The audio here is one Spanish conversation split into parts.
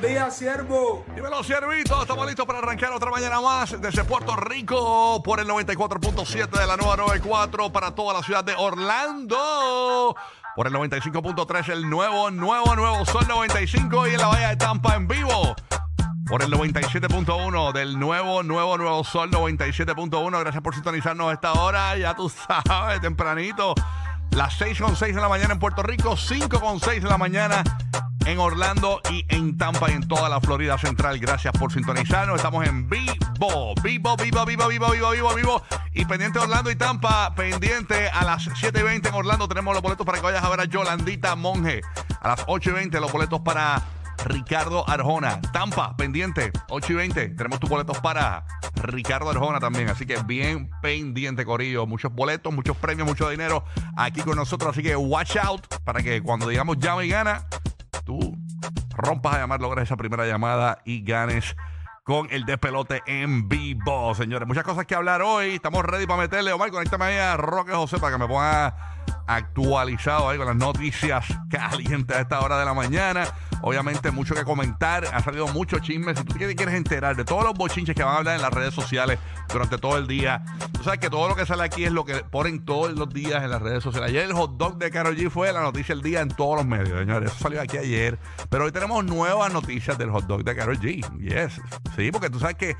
Buenos días, siervo. Dímelo, siervito. Estamos listos para arrancar otra mañana más desde Puerto Rico por el 94.7 de la nueva 94 para toda la ciudad de Orlando. Por el 95.3 el nuevo, nuevo, nuevo Sol 95 y en la Bahía de Tampa en vivo. Por el 97.1 del nuevo, nuevo, nuevo Sol 97.1. Gracias por sintonizarnos a esta hora. Ya tú sabes, tempranito. Las 6.6 de la mañana en Puerto Rico, 5.6 de la mañana en Orlando y en Tampa y en toda la Florida Central. Gracias por sintonizarnos. Estamos en vivo, vivo, vivo, vivo, vivo, vivo, vivo, vivo. Y pendiente Orlando y Tampa, pendiente a las 7.20 en Orlando. Tenemos los boletos para que vayas a ver a Yolandita Monge. A las 8.20 los boletos para Ricardo Arjona. Tampa, pendiente, 8 y 20. Tenemos tus boletos para Ricardo Arjona también. Así que bien pendiente, Corillo. Muchos boletos, muchos premios, mucho dinero aquí con nosotros. Así que watch out para que cuando digamos llama y gana, rompas a llamar, logres esa primera llamada y ganes con el despelote en vivo, señores. Muchas cosas que hablar hoy. Estamos ready para meterle. Omar, conéctame ahí a Roque José para que me ponga actualizado ahí con las noticias calientes a esta hora de la mañana. Obviamente, mucho que comentar. Ha salido mucho chisme. Si tú te quieres enterar de todos los bochinches que van a hablar en las redes sociales durante todo el día, tú sabes que todo lo que sale aquí es lo que ponen todos los días en las redes sociales. Ayer el hot dog de Karol G fue la noticia del día en todos los medios, señores. Eso salió aquí ayer. Pero hoy tenemos nuevas noticias del hot dog de Karol G. Yes. Sí, porque tú sabes que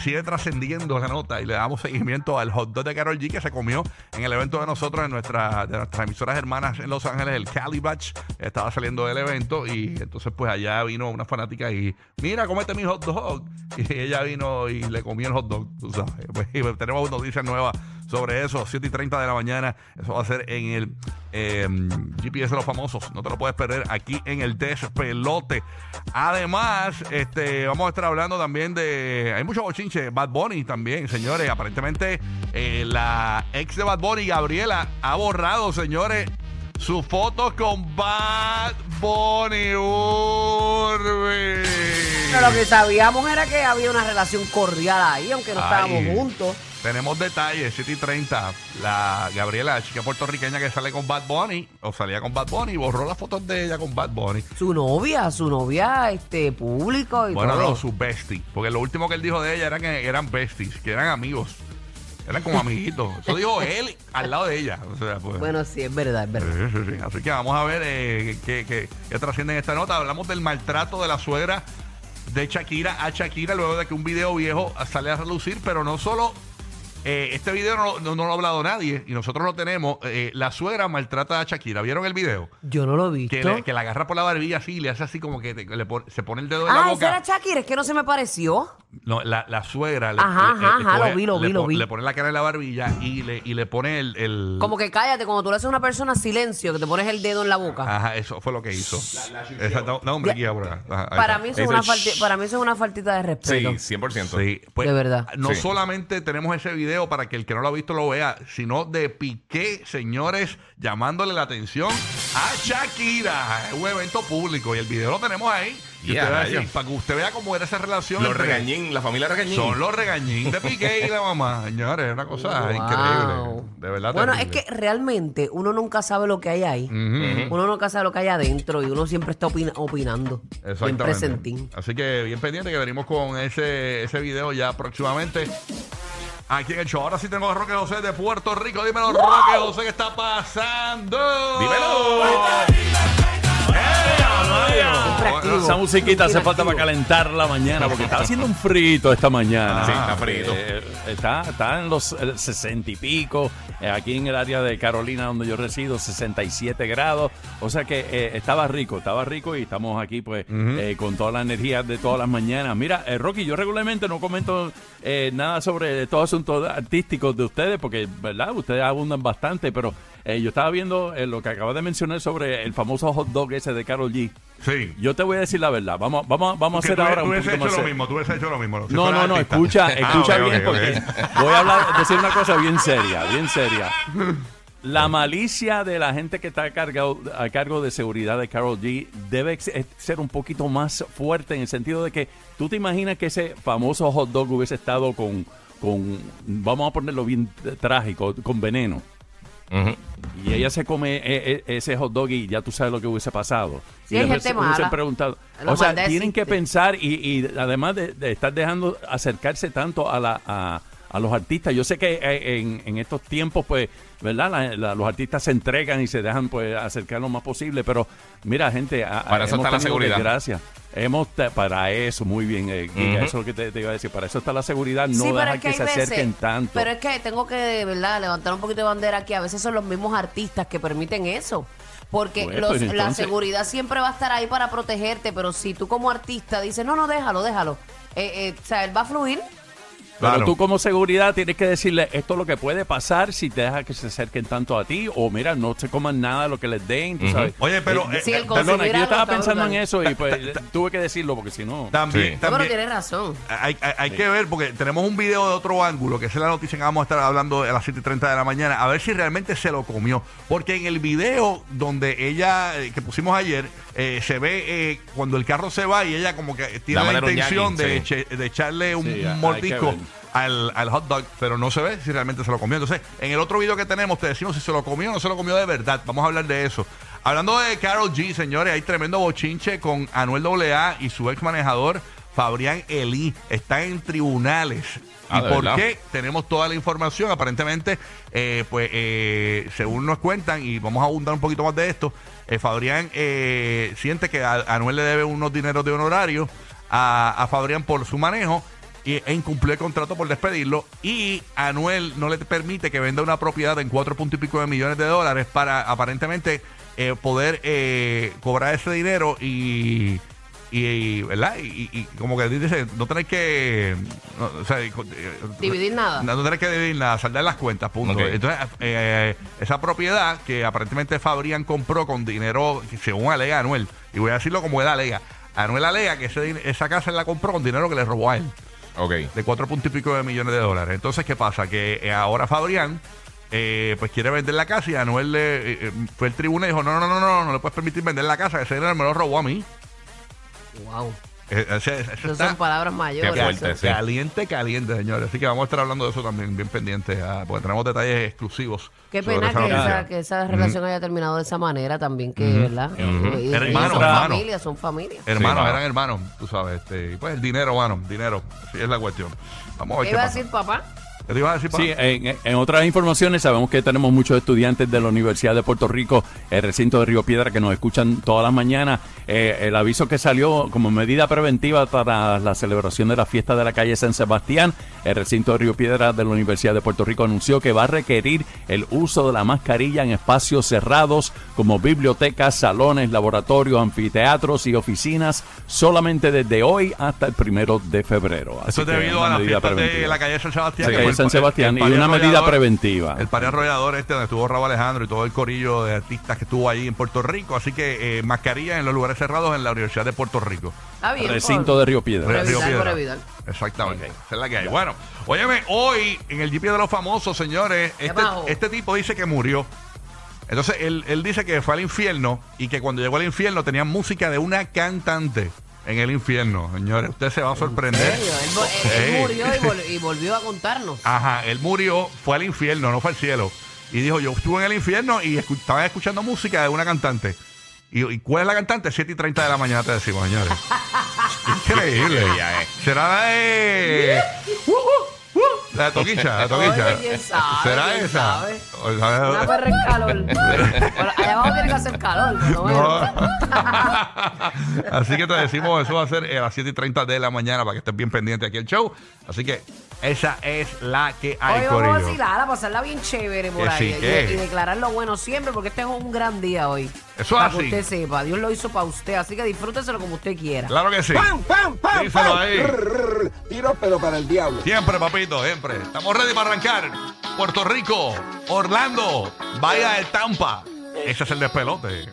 sigue trascendiendo la nota y le damos seguimiento al hot dog de Karol G que se comió en el evento de nosotros, en nuestra, de nuestras emisoras hermanas en Los Ángeles, el Cali Batch. Estaba saliendo del evento y entonces pues allá vino una fanática y mira, comete mi hot dog. Y ella vino y le comió el hot dog, tú sabes. Pues, y tenemos noticias nuevas sobre eso, 7 y 30 de la mañana. Eso va a ser en el eh, GPS de los famosos. No te lo puedes perder aquí en el Despelote. Además, este, vamos a estar hablando también de. Hay muchos bochinches. Bad Bunny también, señores. Aparentemente, eh, la ex de Bad Bunny, Gabriela, ha borrado, señores. Sus fotos con Bad Bunny Urbe. Pero lo que sabíamos era que había una relación cordial ahí, aunque no estábamos Ay. juntos. Tenemos detalles, 7 y 30. La Gabriela, la chica puertorriqueña que sale con Bad Bunny, o salía con Bad Bunny, borró las fotos de ella con Bad Bunny. Su novia, su novia, este, público y Bueno, todo. no, su bestie. Porque lo último que él dijo de ella era que eran besties, que eran amigos. Eran como amiguitos. Eso dijo él al lado de ella. O sea, pues. Bueno, sí, es verdad, es verdad. Sí, sí, sí. Así que vamos a ver eh, qué, qué- qué trasciende en esta nota. Hablamos del maltrato de la suegra de Shakira a Shakira luego de que un video viejo sale a relucir, pero no solo eh, este video no, no- no lo ha hablado nadie y nosotros lo tenemos. Eh, la suegra maltrata a Shakira. ¿Vieron el video? Yo no lo visto. Que, le- que la agarra por la barbilla así y le hace así como que te- le se pone el dedo en la ah, ese boca. era Shakira, es que no se me pareció. No, la, la suegra le, Ajá, le- ajá, le ajá, coge- lo vi, lo le vi, lo pon- vi. le pone la cara en la barbilla y le, y le pone el, el- Como que cállate, cuando tú le haces a una persona silencio, que te pones el dedo en la boca. Ajá, eso fue lo que hizo. Ahora. Ajá, ahí para, está. mí eso es una falti- para mí eso es una faltita de respeto. Sí, 100%. Sí, pues, De verdad. No Sí. solamente tenemos ese video para que el que no lo ha visto lo vea, sino de Piqué, señores, llamándole la atención a Shakira. Es un evento público y el video lo tenemos ahí. Y usted para que usted vea cómo era esa relación. Los entre- regañín, la familia regañín. Son los regañín de Piqué y la mamá. Señores, es una cosa Wow. increíble. De verdad. Bueno, terrible. es que realmente uno nunca sabe lo que hay ahí. Uno nunca sabe lo que hay adentro y uno siempre está opina- opinando. Bien Exactamente. presentín. Así que bien pendiente que venimos con ese, ese video ya próximamente. Aquí en el show. Ahora sí tengo a Roque José de Puerto Rico. Dímelo, Roque José, ¿qué está pasando? Dímelo. Bueno. activo. Esa musiquita hace falta para calentar la mañana porque estaba haciendo un frito esta mañana. Sí, está frito. Eh, está, está en los eh, 60 y pico. eh, aquí en el área de Carolina donde yo resido, 67 grados. O sea que eh, estaba rico, estaba rico y estamos aquí pues eh, con toda la energía de todas las mañanas. Mira, eh, Rocky, yo regularmente no comento eh, nada sobre todos asuntos artísticos de ustedes porque, ¿verdad? Ustedes abundan bastante, pero eh, yo estaba viendo eh, lo que acabas de mencionar sobre el famoso hot dog ese de Carol G. Sí. Yo te voy a decir la verdad. Vamos, vamos, vamos a hacer tú, ahora tú un poquito hecho más lo serio. mismo, tú hubieses hecho lo mismo. si No, no, no, artista. escucha, Ah, escucha bien porque voy a hablar, decir una cosa bien seria, bien seria. La malicia de la gente que está a cargo, a cargo de seguridad de Carol G debe ex- ser un poquito más fuerte en el sentido de que tú te imaginas que ese famoso hot dog hubiese estado con, con vamos a ponerlo bien trágico, con veneno. Y ella se come eh, eh, ese hot dog y ya tú sabes lo que hubiese pasado. Sí, y hay gente preguntado. O sea, tienen que pensar y, y además de, de estar dejando acercarse tanto a, la, a, a los artistas. Yo sé que eh, en, en estos tiempos, pues, ¿verdad? La- la- los artistas se entregan y se dejan pues acercar lo más posible. Pero mira, gente, a- Para eso está la seguridad. desgracia. Hemos para eso, muy bien, eh, Giga, eso es lo que te, te iba a decir. Para eso está la seguridad, no Sí, dejar es que, se acerquen veces- tanto. Pero es que tengo que, de verdad, levantar un poquito de bandera aquí. A veces son los mismos artistas que permiten eso. Porque Bueno, los- pues, la seguridad siempre va a estar ahí para protegerte, pero si tú como artista dices, no, no, déjalo, déjalo. Eh, eh, o sea, él va a fluir. Pero Claro. tú como seguridad tienes que decirle esto es lo que puede pasar si te dejas que se acerquen tanto a ti o mira, no se coman nada de lo que les den, tú sabes. Oye, pero Eh, eh, Sí, el eh, que yo estaba pensando en eso y pues tuve que decirlo porque si no... también, Sí. No, pero también tienes razón. hay, hay- hay que ver porque tenemos un video de otro ángulo, que esa es la noticia que vamos a estar hablando a las 7 y 30 de la mañana, a ver si realmente se lo comió. Porque en el video donde ella, eh, que pusimos ayer, eh, se ve eh, cuando el carro se va y ella como que tiene la un intención de, eche- de echarle un mordisco ver. Al, al hot dog, pero no se ve si realmente se lo comió. Entonces, en el otro video que tenemos, te decimos si se lo comió o no se lo comió de verdad. Vamos a hablar de eso. Hablando de Carol G, señores, hay tremendo bochinche con Anuel AA y su ex manejador, Fabrián Elí. Están en tribunales. Ah, ¿Y ¿de por verdad? qué? Tenemos toda la información. Aparentemente, eh, pues, eh, según nos cuentan, y vamos a abundar un poquito más de esto, eh, Fabrián eh, siente que a, Anuel le debe unos dineros de honorario a, a Fabrián por su manejo y, e incumplió el contrato por despedirlo y Anuel no le permite que venda una propiedad en cuatro puntos y pico de millones de dólares para aparentemente eh, poder eh, cobrar ese dinero y y, y, ¿verdad? Y, y- y como que dice, no tener que no, o sea, eh, Dividir nada. no, no tener que dividir nada, saldar las cuentas, punto. Entonces, eh, esa propiedad que aparentemente Fabrián compró con dinero, que según alega Anuel, y voy a decirlo como él alega, Anuel alega que ese esa casa él la compró con dinero que le robó a él, Ok. de cuatro puntos y pico de millones de dólares. Entonces, ¿qué pasa? Que eh, ahora Fabrián eh, pues quiere vender la casa y Anuel le, eh, fue al tribunal y dijo, no, no, no, no, no le puedes permitir vender la casa, que ese dinero me lo robó a mí. Wow. Ese- ese Esas está- son palabras mayores. Qué fuerte, sí. Caliente, caliente, señores. Así que vamos a estar hablando de eso también, bien pendientes, ah, porque tenemos detalles exclusivos. Qué pena esa que esa, que esa relación haya terminado de esa manera también, que, ¿verdad? Y- y- Era y hermano, son hermano. familias, son familias. Hermanos, Sí, eran mano. hermanos, tú sabes. Este, y pues el dinero, mano, dinero. Así es la cuestión. Vamos a ver ¿Qué qué iba a pasa. decir papá? Sí, en, en otras informaciones sabemos que tenemos muchos estudiantes de la Universidad de Puerto Rico, el recinto de Río Piedra, que nos escuchan todas las mañanas. Eh, el aviso que salió como medida preventiva para la celebración de la fiesta de la calle San Sebastián, el recinto de Río Piedra de la Universidad de Puerto Rico anunció que va a requerir el uso de la mascarilla en espacios cerrados como bibliotecas, salones, laboratorios, anfiteatros y oficinas solamente desde hoy hasta el primero de febrero. Así Eso es debido a la fiesta de la calle San Sebastián. La que el San Sebastián y una medida preventiva. El par arrollador este donde estuvo Raúl Alejandro y todo el corillo de artistas que estuvo ahí en Puerto Rico. Así que eh, mascarilla en los lugares cerrados en la Universidad de Puerto Rico. Bien. Recinto por- de Río Piedra. Por Río Piedra. por. Exactamente. Esa es la que hay. Bueno, óyeme, hoy en el GP de los famosos, señores, este, este tipo dice que murió. Entonces, él, él dice que fue al infierno y que cuando llegó al infierno tenía música de una cantante en el infierno. Señores, usted se va a sorprender. ¿En serio? Él, murió y, vol- y volvió a contarnos. Ajá, él murió, fue al infierno, no fue al cielo. Y dijo, yo estuve en el infierno y escu- estaba escuchando música de una cantante. ¿Y, y cuál es la cantante? 7 y 30 de la mañana te decimos, señores. Increíble. Ya, eh. Será la de... La de Toquicha, la de Toquicha. Oye, ¿quién sabe? ¿Será ¿Quién esa? sabe? O sea, Una perra en calor. Bueno, allá abajo tiene que hacer calor, lo menos. Así que te decimos, eso va a ser a las 7 y 30 de la mañana para que estés bien pendiente aquí el show. Así que esa es la que hay, Hoy vamos a Corillo. vacilar, a pasarla bien chévere por Que ahí. sí, y- y, declarar lo bueno siempre, porque este es un gran día hoy. Eso para así. que usted sepa. Dios lo hizo para usted, así que disfrúteselo como usted quiera. Claro que sí. ¡Pam, pam, pam! Díselo pam! ahí. Rrr, Tiro, pero para el diablo. Siempre, papito, siempre. Estamos ready para arrancar. Puerto Rico, Orlando, Bahía del Tampa. Ese es el despelote.